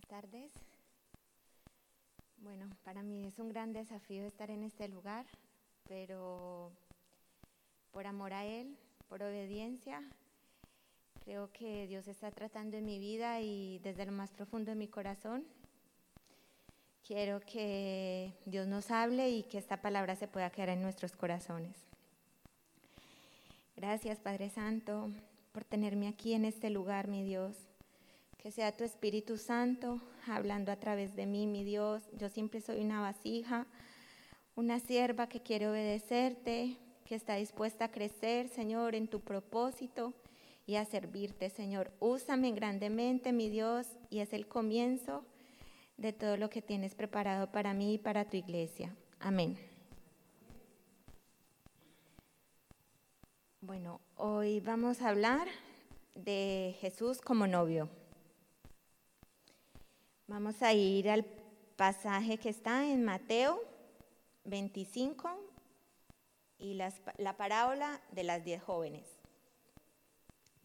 Buenas tardes. Bueno, para mí es un gran desafío estar en este lugar, pero por amor a Él, por obediencia, creo que Dios está tratando en mi vida y desde lo más profundo de mi corazón. Quiero que Dios nos hable y que esta palabra se pueda quedar en nuestros corazones. Gracias, Padre Santo, por tenerme aquí en este lugar, mi Dios. Que sea tu Espíritu Santo hablando a través de mí, mi Dios. Yo siempre soy una vasija, una sierva que quiere obedecerte, que está dispuesta a crecer, Señor, en tu propósito y a servirte, Señor. Úsame grandemente, mi Dios, y es el comienzo de todo lo que tienes preparado para mí y para tu iglesia. Amén. Bueno, hoy vamos a hablar de Jesús como novio. Vamos a ir al pasaje que está en Mateo 25 y la parábola de las diez jóvenes.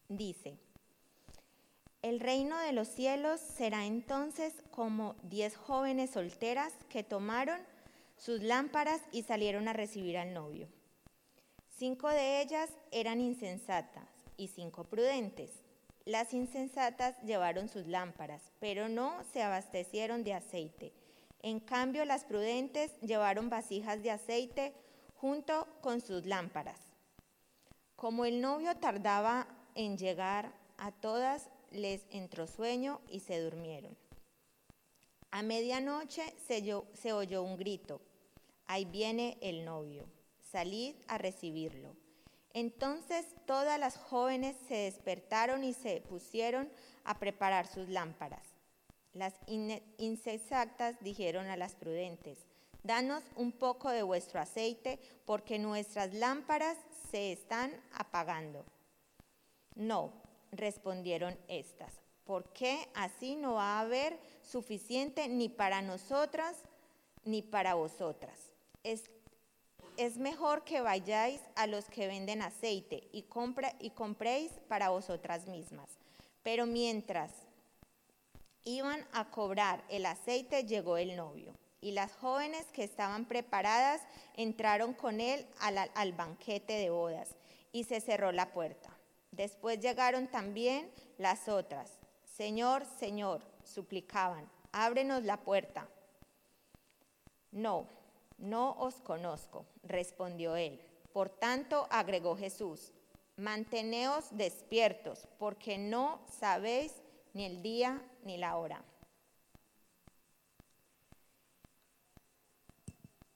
Dice, el reino de los cielos será entonces como diez jóvenes solteras que tomaron sus lámparas y salieron a recibir al novio. Cinco de ellas eran insensatas y cinco prudentes. Las insensatas llevaron sus lámparas, pero no se abastecieron de aceite. En cambio, las prudentes llevaron vasijas de aceite junto con sus lámparas. Como el novio tardaba en llegar, a todas les entró sueño y se durmieron. A medianoche se, se oyó un grito, ahí viene el novio, salid a recibirlo. Entonces todas las jóvenes se despertaron y se pusieron a preparar sus lámparas. Las insensatas dijeron a las prudentes, danos un poco de vuestro aceite porque nuestras lámparas se están apagando. No, respondieron estas, porque así no va a haber suficiente ni para nosotras ni para vosotras. Es mejor que vayáis a los que venden aceite y, y compréis para vosotras mismas. Pero mientras iban a cobrar el aceite, llegó el novio. Y las jóvenes que estaban preparadas entraron con él al, al banquete de bodas y se cerró la puerta. Después llegaron también las otras. Señor, Señor, suplicaban, ábrenos la puerta. No, no os conozco, respondió él. Por tanto, agregó Jesús, manteneos despiertos, porque no sabéis ni el día ni la hora.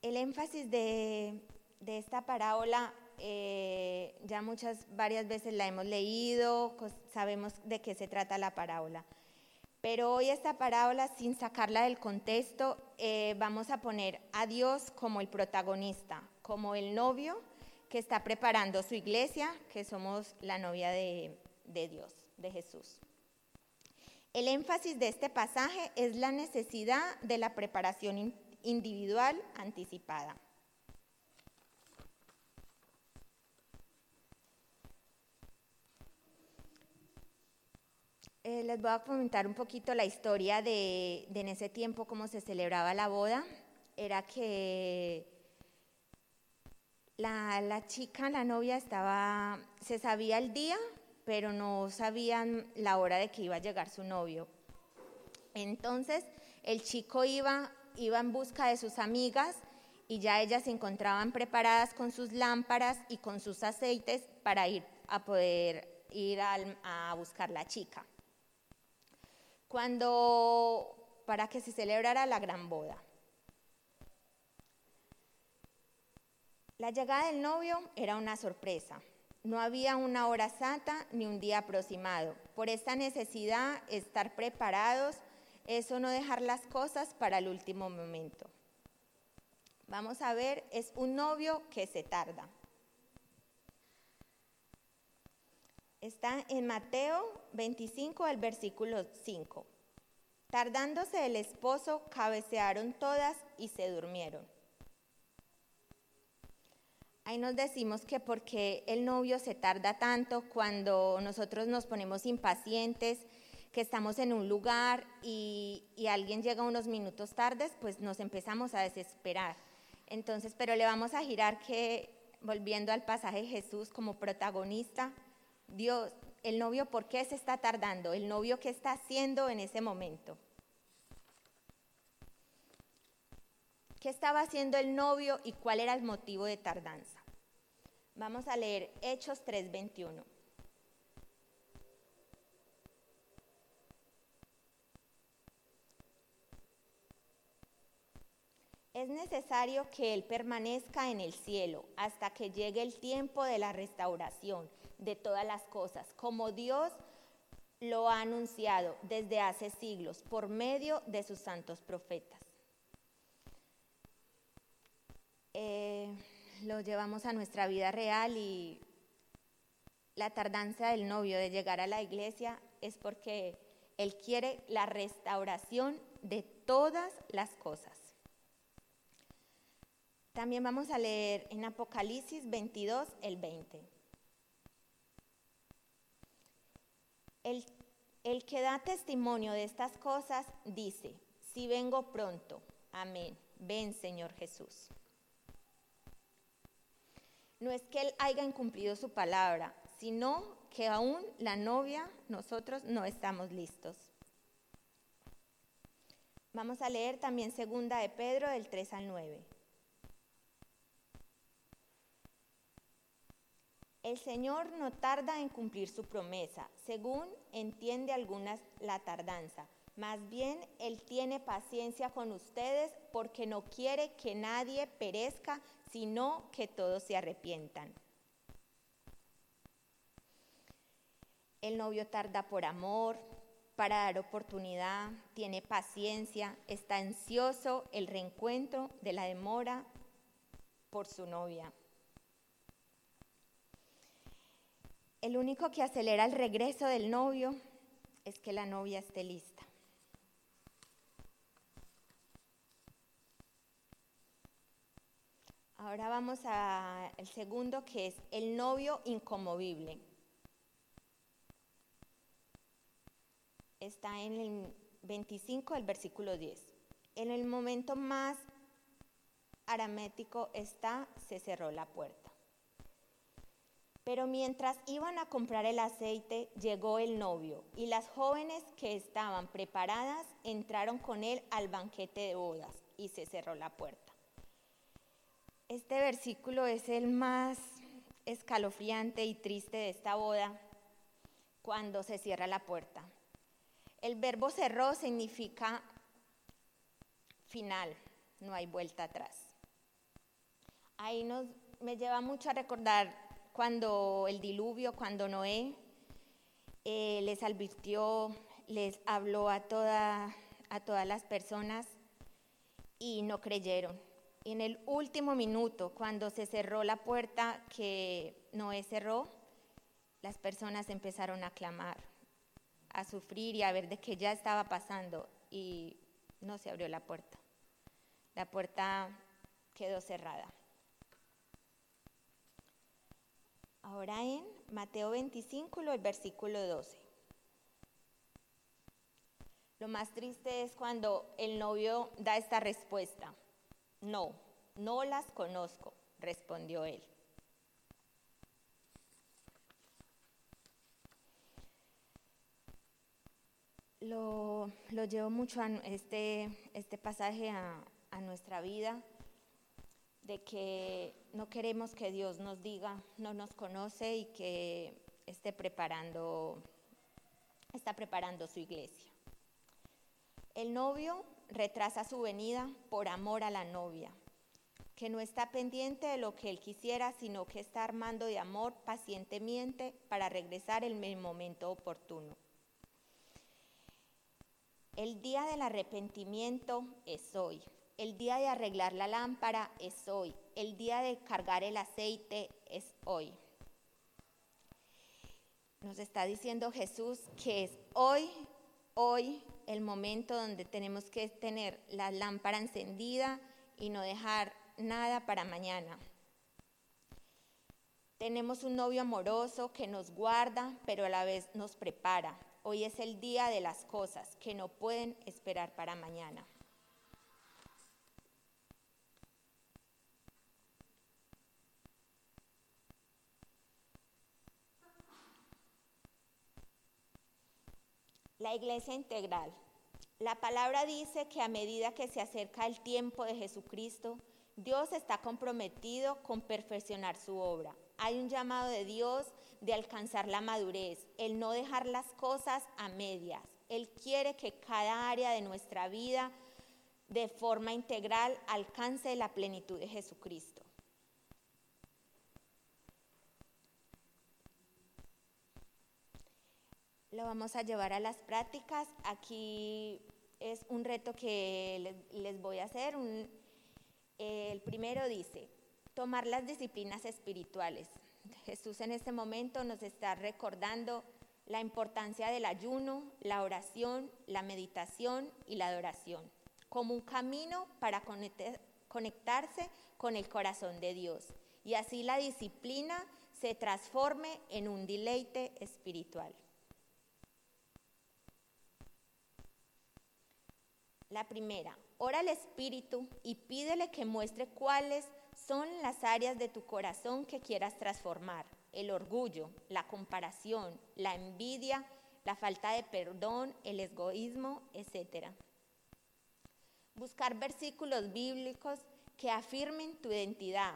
El énfasis de, esta parábola eh, ya muchas, varias veces la hemos leído, sabemos de qué se trata la parábola. Pero hoy esta parábola, sin sacarla del contexto, eh, vamos a poner a Dios como el protagonista, como el novio que está preparando su iglesia, que somos la novia de, de Dios, de Jesús. El énfasis de este pasaje es la necesidad de la preparación individual anticipada. Eh, les voy a comentar un poquito la historia de, en ese tiempo, cómo se celebraba la boda. Era que la, chica, la novia, estaba, se sabía el día, pero no sabían la hora de que iba a llegar su novio. Entonces, el chico iba, iba en busca de sus amigas y ya ellas se encontraban preparadas con sus lámparas y con sus aceites para ir a poder ir a buscar la chica cuando para que se celebrara la gran boda. La llegada del novio era una sorpresa. No había una hora santa ni un día aproximado. Por esta necesidad, estar preparados, eso no dejar las cosas para el último momento. Vamos a ver, es un novio que se tarda. Está en Mateo 25, el versículo 5. Tardándose el esposo, cabecearon todas y se durmieron. Ahí nos decimos que porque el novio se tarda tanto cuando nosotros nos ponemos impacientes, que estamos en un lugar y, alguien llega unos minutos tardes, pues nos empezamos a desesperar. Entonces, pero le vamos a girar que, volviendo al pasaje Jesús como protagonista, Dios, el novio, ¿por qué se está tardando? El novio, ¿qué está haciendo en ese momento? ¿Qué estaba haciendo el novio y cuál era el motivo de tardanza? Vamos a leer Hechos 3:21. Es necesario que Él permanezca en el cielo hasta que llegue el tiempo de la restauración de todas las cosas, como Dios lo ha anunciado desde hace siglos por medio de sus santos profetas. Eh, lo llevamos a nuestra vida real y la tardanza del novio de llegar a la iglesia es porque él quiere la restauración de todas las cosas. También vamos a leer en Apocalipsis 22, el 20. El, que da testimonio de estas cosas dice, si vengo pronto, amén, ven Señor Jesús. No es que Él haya incumplido su palabra, sino que aún la novia, nosotros no estamos listos. Vamos a leer también segunda de Pedro del 3 al 9. El Señor no tarda en cumplir su promesa, según entiende algunas la tardanza. Más bien, Él tiene paciencia con ustedes porque no quiere que nadie perezca, sino que todos se arrepientan. El novio tarda por amor, para dar oportunidad, tiene paciencia, está ansioso el reencuentro de la demora por su novia. El único que acelera el regreso del novio es que la novia esté lista. Ahora vamos al segundo que es el novio incomovible. Está en el 25 del versículo 10. En el momento más aramético está, se cerró la puerta. Pero mientras iban a comprar el aceite, llegó el novio y las jóvenes que estaban preparadas entraron con él al banquete de bodas y se cerró la puerta. Este versículo es el más escalofriante y triste de esta boda cuando se cierra la puerta. El verbo cerró significa final, no hay vuelta atrás. Ahí nos, me lleva mucho a recordar cuando el diluvio, cuando Noé eh, les advirtió, les habló a, toda, a todas las personas y no creyeron en el último minuto, cuando se cerró la puerta que Noé cerró, las personas empezaron a clamar, a sufrir y a ver de qué ya estaba pasando y no se abrió la puerta. La puerta quedó cerrada. Ahora en Mateo 25, el versículo 12. Lo más triste es cuando el novio da esta respuesta. No, no las conozco, respondió él. Lo, llevo mucho a este, este pasaje a, a nuestra vida, de que no queremos que Dios nos diga, no nos conoce y que esté preparando, está preparando su iglesia. El novio retrasa su venida por amor a la novia, que no está pendiente de lo que él quisiera, sino que está armando de amor pacientemente para regresar en el momento oportuno. El día del arrepentimiento es hoy. El día de arreglar la lámpara es hoy. El día de cargar el aceite es hoy. Nos está diciendo Jesús que es hoy, hoy el momento donde tenemos que tener la lámpara encendida y no dejar nada para mañana. Tenemos un novio amoroso que nos guarda, pero a la vez nos prepara. Hoy es el día de las cosas que no pueden esperar para mañana. La iglesia integral. La palabra dice que a medida que se acerca el tiempo de Jesucristo, Dios está comprometido con perfeccionar su obra. Hay un llamado de Dios de alcanzar la madurez, el no dejar las cosas a medias. Él quiere que cada área de nuestra vida de forma integral alcance la plenitud de Jesucristo. Lo vamos a llevar a las prácticas. Aquí es un reto que les, voy a hacer. el primero dice, tomar las disciplinas espirituales. Jesús en este momento nos está recordando la importancia del ayuno, la oración, la meditación y la adoración, como un camino para conectarse con el corazón de Dios. Y así la disciplina se transforme en un deleite espiritual. La primera, ora al Espíritu y pídele que muestre cuáles son las áreas de tu corazón que quieras transformar. El orgullo, la comparación, la envidia, la falta de perdón, el egoísmo, etc. Buscar versículos bíblicos que afirmen tu identidad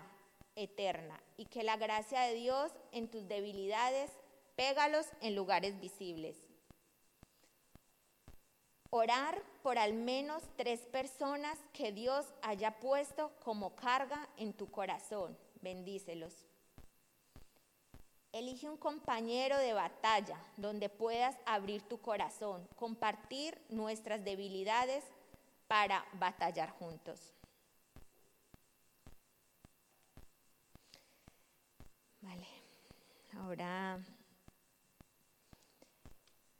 eterna y que la gracia de Dios en tus debilidades, pégalos en lugares visibles. Orar por al menos tres personas que Dios haya puesto como carga en tu corazón. Bendícelos. Elige un compañero de batalla donde puedas abrir tu corazón, compartir nuestras debilidades para batallar juntos. Vale, ahora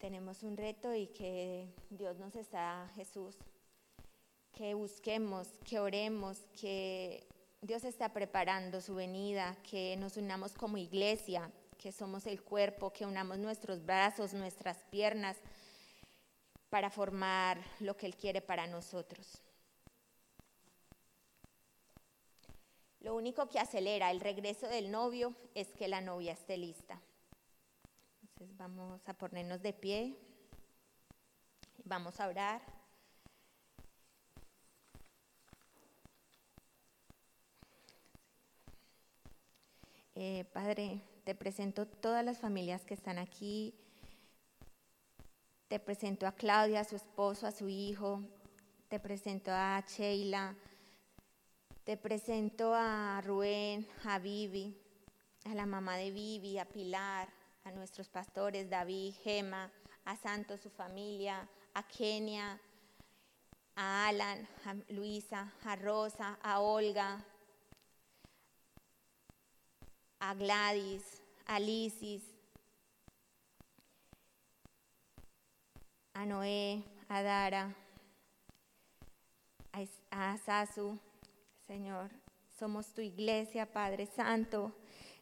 tenemos un reto y que Dios nos está, Jesús, que busquemos, que oremos, que Dios está preparando su venida, que nos unamos como iglesia, que somos el cuerpo, que unamos nuestros brazos, nuestras piernas para formar lo que Él quiere para nosotros. Lo único que acelera el regreso del novio es que la novia esté lista. Entonces vamos a ponernos de pie, vamos a orar. Eh, padre, te presento todas las familias que están aquí. Te presento a Claudia, a su esposo, a su hijo. Te presento a Sheila. Te presento a Rubén, a Vivi, a la mamá de Vivi, a Pilar, a nuestros pastores David, Gema, a Santos, su familia, a Kenia, a Alan, a Luisa, a Rosa, a Olga, a Gladys, a Lisis, a Noé, a Dara, a Sasu, Señor. Somos tu iglesia, Padre Santo.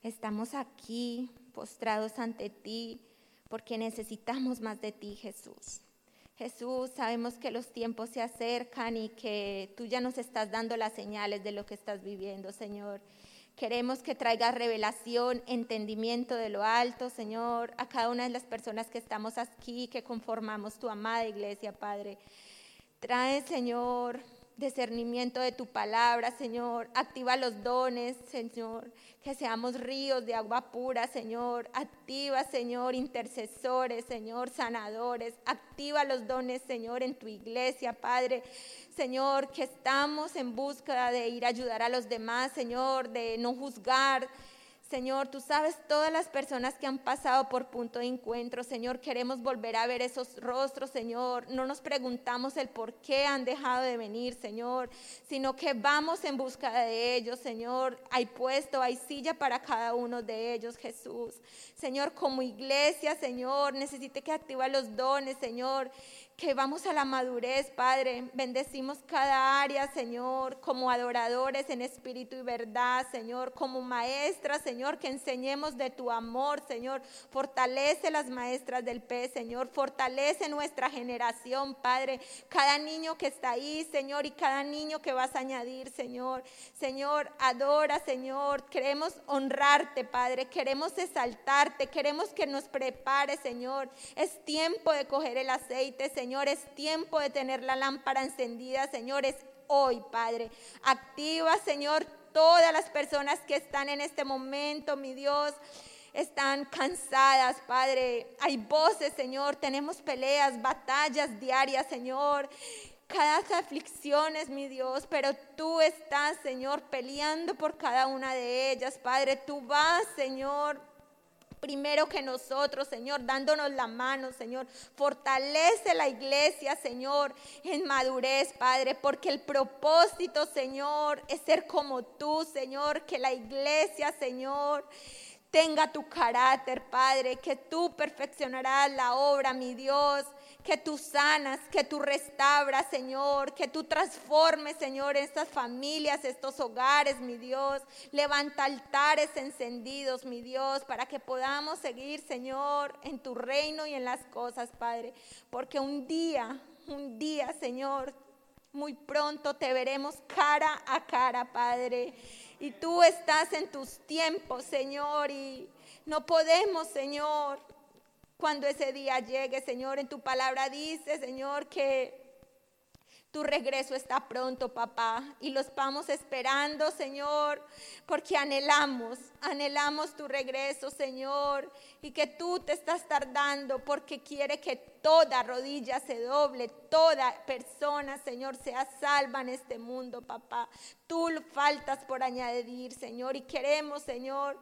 Estamos aquí postrados ante ti, porque necesitamos más de ti, Jesús. Jesús, sabemos que los tiempos se acercan y que tú ya nos estás dando las señales de lo que estás viviendo, Señor. Queremos que traigas revelación, entendimiento de lo alto, Señor, a cada una de las personas que estamos aquí, que conformamos tu amada iglesia, Padre. Trae, Señor, discernimiento de tu palabra, Señor. Activa los dones, Señor. Que seamos ríos de agua pura, Señor. Activa, Señor, intercesores, Señor, sanadores. Activa los dones, Señor, en tu iglesia, Padre. Señor, que estamos en búsqueda de ir a ayudar a los demás, Señor, de no juzgar, Señor, tú sabes todas las personas que han pasado por punto de encuentro. Señor, queremos volver a ver esos rostros, Señor. No nos preguntamos el por qué han dejado de venir, Señor, sino que vamos en busca de ellos, Señor. Hay puesto, hay silla para cada uno de ellos, Jesús. Señor, como iglesia, Señor, necesite que activa los dones, Señor que vamos a la madurez, Padre. Bendecimos cada área, Señor, como adoradores en espíritu y verdad, Señor, como maestras, Señor, que enseñemos de tu amor, Señor. Fortalece las maestras del P, Señor. Fortalece nuestra generación, Padre. Cada niño que está ahí, Señor, y cada niño que vas a añadir, Señor. Señor, adora, Señor. Queremos honrarte, Padre. Queremos exaltarte. Queremos que nos prepare, Señor. Es tiempo de coger el aceite, Señor. Señor, es tiempo de tener la lámpara encendida, Señor, es hoy, Padre. Activa, Señor, todas las personas que están en este momento, mi Dios están cansadas, Padre. Hay voces, Señor. Tenemos peleas, batallas diarias, Señor. Cada aflicción es mi Dios, pero tú estás, Señor, peleando por cada una de ellas, Padre. Tú vas, Señor, primero que nosotros, Señor, dándonos la mano, Señor. Fortalece la iglesia, Señor, en madurez, Padre, porque el propósito, Señor, es ser como tú, Señor, que la iglesia, Señor, tenga tu carácter, Padre, que tú perfeccionarás la obra, mi Dios que tú sanas, que tú restauras, Señor, que tú transformes, Señor, estas familias, estos hogares, mi Dios. Levanta altares encendidos, mi Dios, para que podamos seguir, Señor, en tu reino y en las cosas, Padre. Porque un día, un día, Señor, muy pronto te veremos cara a cara, Padre. Y tú estás en tus tiempos, Señor, y no podemos, Señor, cuando ese día llegue, Señor. En tu palabra dice, Señor, que tu regreso está pronto, papá, y los vamos esperando, Señor, porque anhelamos, anhelamos tu regreso, Señor, y que tú te estás tardando porque quiere que toda rodilla se doble, toda persona, Señor, sea salva en este mundo, papá. Tú faltas por añadir, Señor, y queremos, Señor,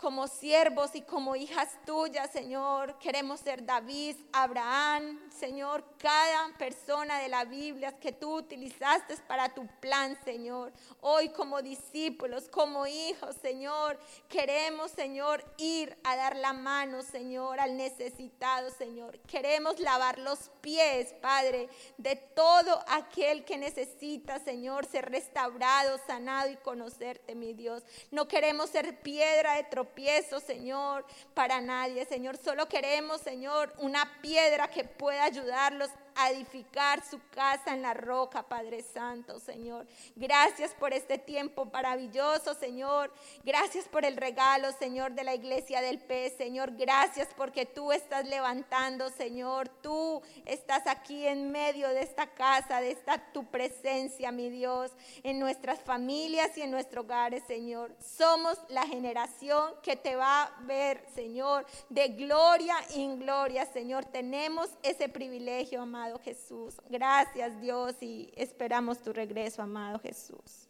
como siervos y como hijas tuyas, Señor. Queremos ser David, Abraham, Señor, cada persona de la Biblia que tú utilizaste para tu plan, Señor. Hoy como discípulos, como hijos, Señor, queremos, Señor, ir a dar la mano, Señor, al necesitado, Señor. Queremos lavar los pies, Padre, de todo aquel que necesita, Señor, ser restaurado, sanado y conocerte, mi Dios. No queremos ser piedra de tropiezo tropiezo, Señor, para nadie, Señor. Solo queremos, Señor, una piedra que pueda ayudarlos edificar su casa en la roca, Padre Santo, Señor. Gracias por este tiempo maravilloso, Señor. Gracias por el regalo, Señor, de la iglesia del pez, Señor. Gracias porque tú estás levantando, Señor. Tú estás aquí en medio de esta casa, de esta tu presencia, mi Dios, en nuestras familias y en nuestros hogares, Señor. Somos la generación que te va a ver, Señor, de gloria en gloria, Señor. Tenemos ese privilegio, amado amado Jesús. Gracias Dios y esperamos tu regreso, amado Jesús.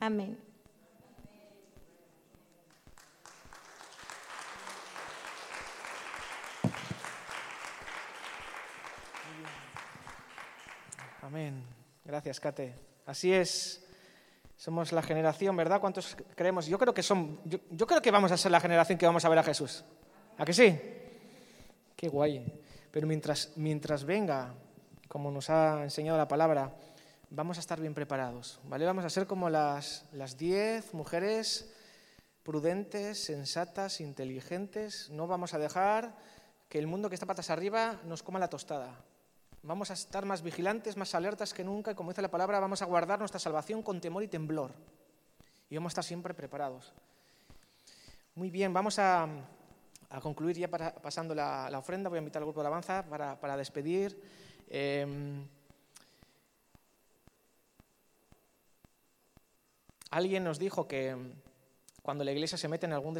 Amén. Amén. Gracias, Kate. Así es. Somos la generación, ¿verdad? ¿Cuántos creemos? Yo creo que son, yo, yo, creo que vamos a ser la generación que vamos a ver a Jesús. ¿A que sí? Qué guay. Pero mientras, mientras venga, como nos ha enseñado la palabra, vamos a estar bien preparados, ¿vale? Vamos a ser como las, las diez mujeres prudentes, sensatas, inteligentes. No vamos a dejar que el mundo que está patas arriba nos coma la tostada. Vamos a estar más vigilantes, más alertas que nunca y como dice la palabra, vamos a guardar nuestra salvación con temor y temblor. Y vamos a estar siempre preparados. Muy bien, vamos a, a concluir ya pasando la, ofrenda, voy a invitar al grupo de alabanza para, despedir. Em, alguien nos dijo que cuando la iglesia se mete en algún